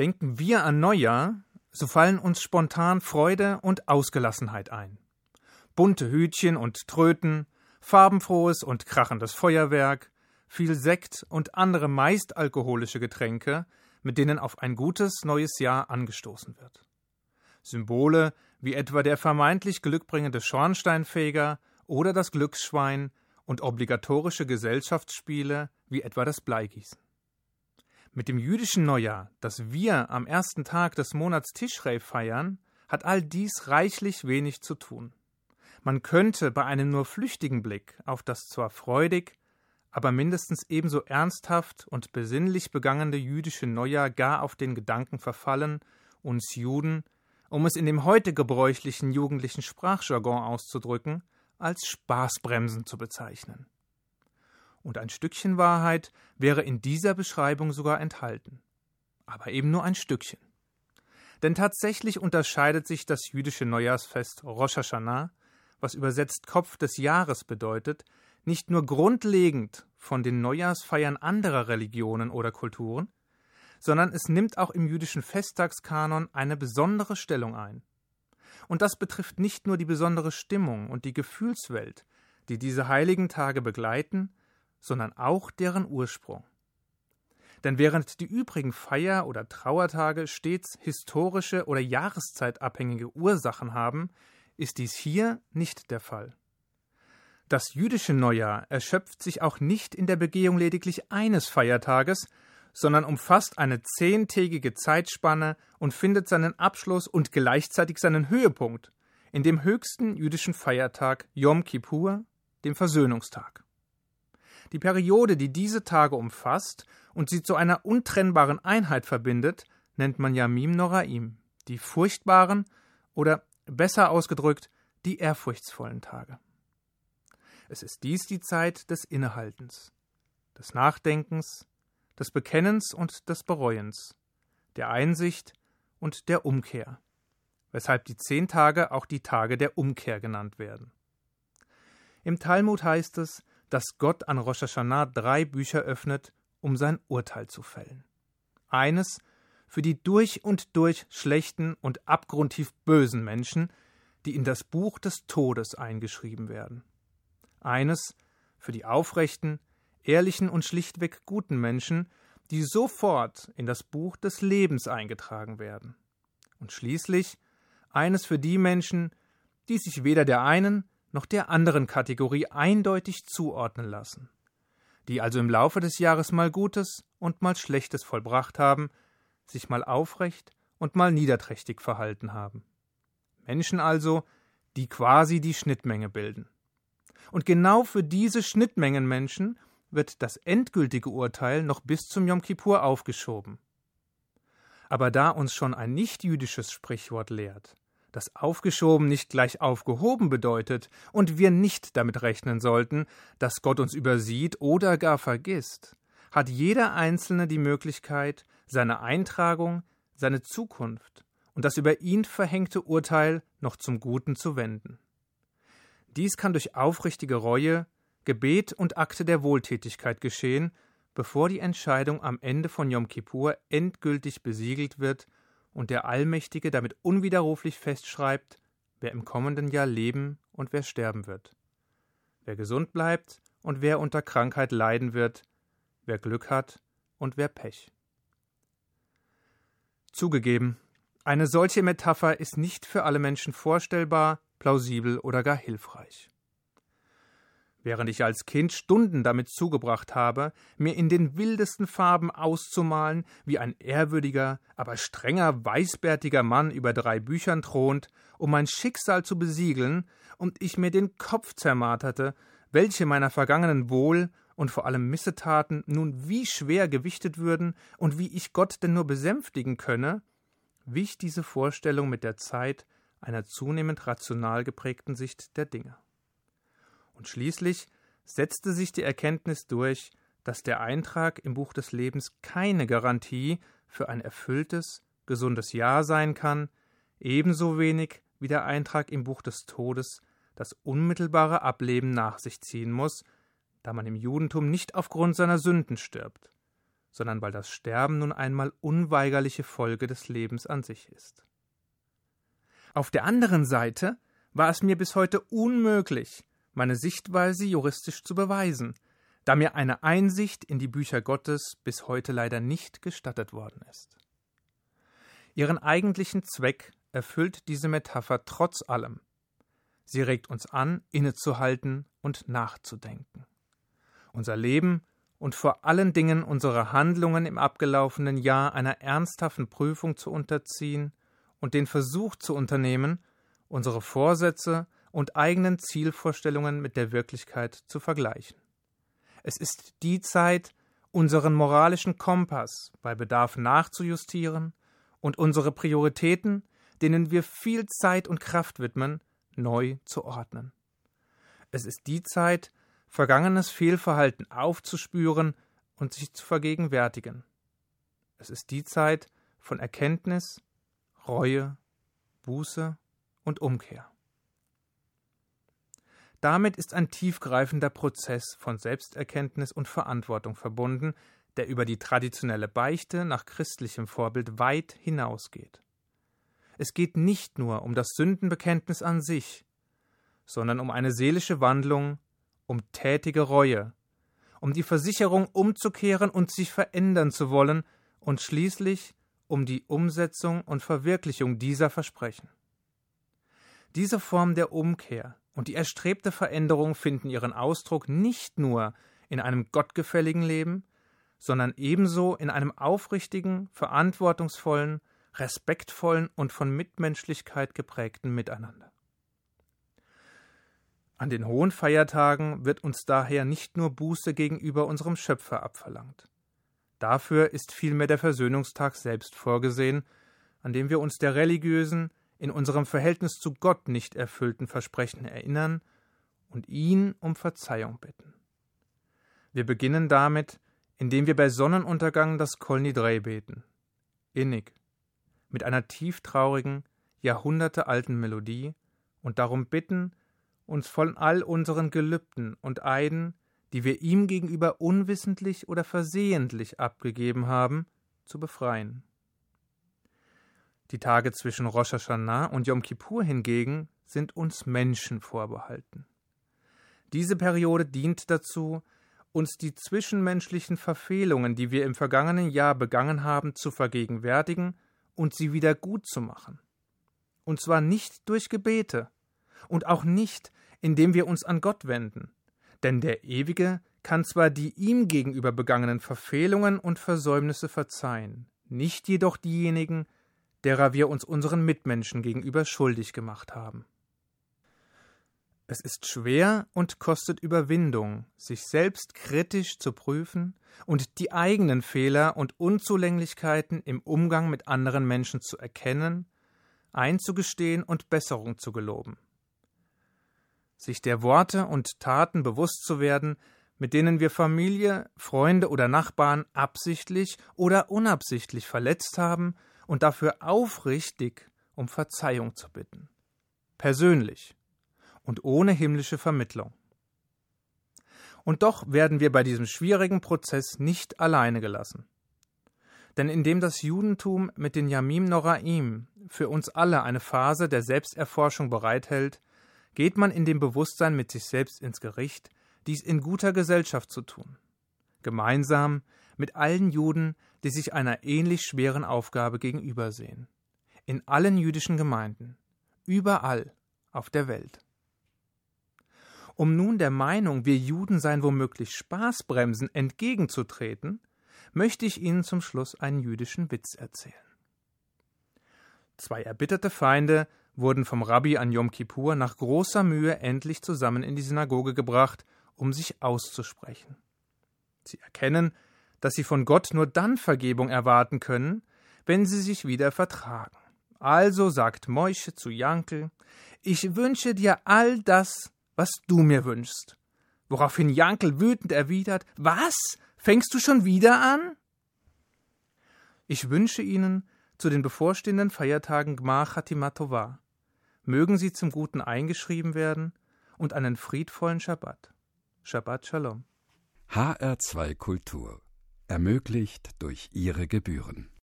Denken wir an Neujahr, so fallen uns spontan Freude und Ausgelassenheit ein. Bunte Hütchen und Tröten, farbenfrohes und krachendes Feuerwerk, viel Sekt und andere meist alkoholische Getränke, mit denen auf ein gutes neues Jahr angestoßen wird. Symbole wie etwa der vermeintlich glückbringende Schornsteinfeger oder das Glücksschwein und obligatorische Gesellschaftsspiele wie etwa das Bleigießen. Mit dem jüdischen Neujahr, das wir am ersten Tag des Monats Tischrei feiern, hat all dies reichlich wenig zu tun. Man könnte bei einem nur flüchtigen Blick auf das zwar freudig, aber mindestens ebenso ernsthaft und besinnlich begangene jüdische Neujahr gar auf den Gedanken verfallen, uns Juden, um es in dem heute gebräuchlichen jugendlichen Sprachjargon auszudrücken, als Spaßbremsen zu bezeichnen. Und ein Stückchen Wahrheit wäre in dieser Beschreibung sogar enthalten. Aber eben nur ein Stückchen. Denn tatsächlich unterscheidet sich das jüdische Neujahrsfest Rosh Hashanah, was übersetzt Kopf des Jahres bedeutet, nicht nur grundlegend von den Neujahrsfeiern anderer Religionen oder Kulturen, sondern es nimmt auch im jüdischen Festtagskanon eine besondere Stellung ein. Und das betrifft nicht nur die besondere Stimmung und die Gefühlswelt, die diese heiligen Tage begleiten, sondern auch deren Ursprung. Denn während die übrigen Feier- oder Trauertage stets historische oder jahreszeitabhängige Ursachen haben, ist dies hier nicht der Fall. Das jüdische Neujahr erschöpft sich auch nicht in der Begehung lediglich eines Feiertages, sondern umfasst eine zehntägige Zeitspanne und findet seinen Abschluss und gleichzeitig seinen Höhepunkt in dem höchsten jüdischen Feiertag Yom Kippur, dem Versöhnungstag. Die Periode, die diese Tage umfasst und sie zu einer untrennbaren Einheit verbindet, nennt man Yamim Noraim, die furchtbaren oder besser ausgedrückt die ehrfurchtsvollen Tage. Es ist dies die Zeit des Innehaltens, des Nachdenkens, des Bekennens und des Bereuens, der Einsicht und der Umkehr, weshalb die zehn Tage auch die Tage der Umkehr genannt werden. Im Talmud heißt es, dass Gott an Rosh Hashanah drei Bücher öffnet, um sein Urteil zu fällen. Eines für die durch und durch schlechten und abgrundtief bösen Menschen, die in das Buch des Todes eingeschrieben werden eines für die aufrechten, ehrlichen und schlichtweg guten Menschen, die sofort in das Buch des Lebens eingetragen werden. Und schließlich eines für die Menschen, die sich weder der einen noch der anderen Kategorie eindeutig zuordnen lassen, die also im Laufe des Jahres mal Gutes und mal Schlechtes vollbracht haben, sich mal aufrecht und mal niederträchtig verhalten haben. Menschen also, die quasi die Schnittmenge bilden. Und genau für diese Schnittmengenmenschen wird das endgültige Urteil noch bis zum Yom Kippur aufgeschoben. Aber da uns schon ein nichtjüdisches Sprichwort lehrt, dass aufgeschoben nicht gleich aufgehoben bedeutet und wir nicht damit rechnen sollten, dass Gott uns übersieht oder gar vergisst, hat jeder Einzelne die Möglichkeit, seine Eintragung, seine Zukunft und das über ihn verhängte Urteil noch zum Guten zu wenden. Dies kann durch aufrichtige Reue, Gebet und Akte der Wohltätigkeit geschehen, bevor die Entscheidung am Ende von Yom Kippur endgültig besiegelt wird und der Allmächtige damit unwiderruflich festschreibt, wer im kommenden Jahr leben und wer sterben wird, wer gesund bleibt und wer unter Krankheit leiden wird, wer Glück hat und wer Pech. Zugegeben, eine solche Metapher ist nicht für alle Menschen vorstellbar plausibel oder gar hilfreich. Während ich als Kind Stunden damit zugebracht habe, mir in den wildesten Farben auszumalen, wie ein ehrwürdiger, aber strenger, weißbärtiger Mann über drei Büchern thront, um mein Schicksal zu besiegeln, und ich mir den Kopf zermarterte, welche meiner vergangenen Wohl und vor allem Missetaten nun wie schwer gewichtet würden und wie ich Gott denn nur besänftigen könne, wich diese Vorstellung mit der Zeit einer zunehmend rational geprägten Sicht der Dinge. Und schließlich setzte sich die Erkenntnis durch, dass der Eintrag im Buch des Lebens keine Garantie für ein erfülltes, gesundes Jahr sein kann, ebenso wenig wie der Eintrag im Buch des Todes das unmittelbare Ableben nach sich ziehen muss, da man im Judentum nicht aufgrund seiner Sünden stirbt, sondern weil das Sterben nun einmal unweigerliche Folge des Lebens an sich ist. Auf der anderen Seite war es mir bis heute unmöglich, meine Sichtweise juristisch zu beweisen, da mir eine Einsicht in die Bücher Gottes bis heute leider nicht gestattet worden ist. Ihren eigentlichen Zweck erfüllt diese Metapher trotz allem. Sie regt uns an, innezuhalten und nachzudenken. Unser Leben und vor allen Dingen unsere Handlungen im abgelaufenen Jahr einer ernsthaften Prüfung zu unterziehen und den Versuch zu unternehmen, unsere Vorsätze und eigenen Zielvorstellungen mit der Wirklichkeit zu vergleichen. Es ist die Zeit, unseren moralischen Kompass bei Bedarf nachzujustieren und unsere Prioritäten, denen wir viel Zeit und Kraft widmen, neu zu ordnen. Es ist die Zeit, vergangenes Fehlverhalten aufzuspüren und sich zu vergegenwärtigen. Es ist die Zeit von Erkenntnis, Reue, Buße und Umkehr. Damit ist ein tiefgreifender Prozess von Selbsterkenntnis und Verantwortung verbunden, der über die traditionelle Beichte nach christlichem Vorbild weit hinausgeht. Es geht nicht nur um das Sündenbekenntnis an sich, sondern um eine seelische Wandlung, um tätige Reue, um die Versicherung umzukehren und sich verändern zu wollen und schließlich um die Umsetzung und Verwirklichung dieser Versprechen. Diese Form der Umkehr und die erstrebte Veränderung finden ihren Ausdruck nicht nur in einem gottgefälligen Leben, sondern ebenso in einem aufrichtigen, verantwortungsvollen, respektvollen und von Mitmenschlichkeit geprägten Miteinander. An den hohen Feiertagen wird uns daher nicht nur Buße gegenüber unserem Schöpfer abverlangt. Dafür ist vielmehr der Versöhnungstag selbst vorgesehen, an dem wir uns der religiösen, in unserem Verhältnis zu Gott nicht erfüllten Versprechen erinnern und ihn um Verzeihung bitten. Wir beginnen damit, indem wir bei Sonnenuntergang das Kol Nidrei beten, innig, mit einer tieftraurigen, jahrhundertealten Melodie und darum bitten, uns von all unseren Gelübden und Eiden, die wir ihm gegenüber unwissentlich oder versehentlich abgegeben haben, zu befreien. Die Tage zwischen Rosh Hashanah und Yom Kippur hingegen sind uns Menschen vorbehalten. Diese Periode dient dazu, uns die zwischenmenschlichen Verfehlungen, die wir im vergangenen Jahr begangen haben, zu vergegenwärtigen und sie wieder gut zu machen. Und zwar nicht durch Gebete und auch nicht, indem wir uns an Gott wenden, denn der Ewige kann zwar die ihm gegenüber begangenen Verfehlungen und Versäumnisse verzeihen, nicht jedoch diejenigen, derer wir uns unseren Mitmenschen gegenüber schuldig gemacht haben. Es ist schwer und kostet Überwindung, sich selbst kritisch zu prüfen und die eigenen Fehler und Unzulänglichkeiten im Umgang mit anderen Menschen zu erkennen, einzugestehen und Besserung zu geloben. Sich der Worte und Taten bewusst zu werden, mit denen wir Familie, Freunde oder Nachbarn absichtlich oder unabsichtlich verletzt haben und dafür aufrichtig um Verzeihung zu bitten. Persönlich und ohne himmlische Vermittlung. Und doch werden wir bei diesem schwierigen Prozess nicht alleine gelassen. Denn indem das Judentum mit den Yamim Noraim für uns alle eine Phase der Selbsterforschung bereithält, geht man in dem Bewusstsein mit sich selbst ins Gericht, dies in guter Gesellschaft zu tun. Gemeinsam mit allen Juden, die sich einer ähnlich schweren Aufgabe gegenübersehen. In allen jüdischen Gemeinden, überall auf der Welt. Um nun der Meinung, wir Juden seien womöglich Spaßbremsen entgegenzutreten, möchte ich Ihnen zum Schluss einen jüdischen Witz erzählen. Zwei erbitterte Feinde wurden vom Rabbi an Yom Kippur nach großer Mühe endlich zusammen in die Synagoge gebracht, um sich auszusprechen. Sie erkennen, dass sie von Gott nur dann Vergebung erwarten können, wenn sie sich wieder vertragen. Also sagt Moische zu Jankel, ich wünsche dir all das, was du mir wünschst. Woraufhin Jankel wütend erwidert, was? Fängst du schon wieder an? Ich wünsche Ihnen zu den bevorstehenden Feiertagen Gmar Chatimatova. Mögen sie zum Guten eingeschrieben werden und einen friedvollen Schabbat. Shabbat Shalom. HR2 Kultur ermöglicht durch ihre Gebühren.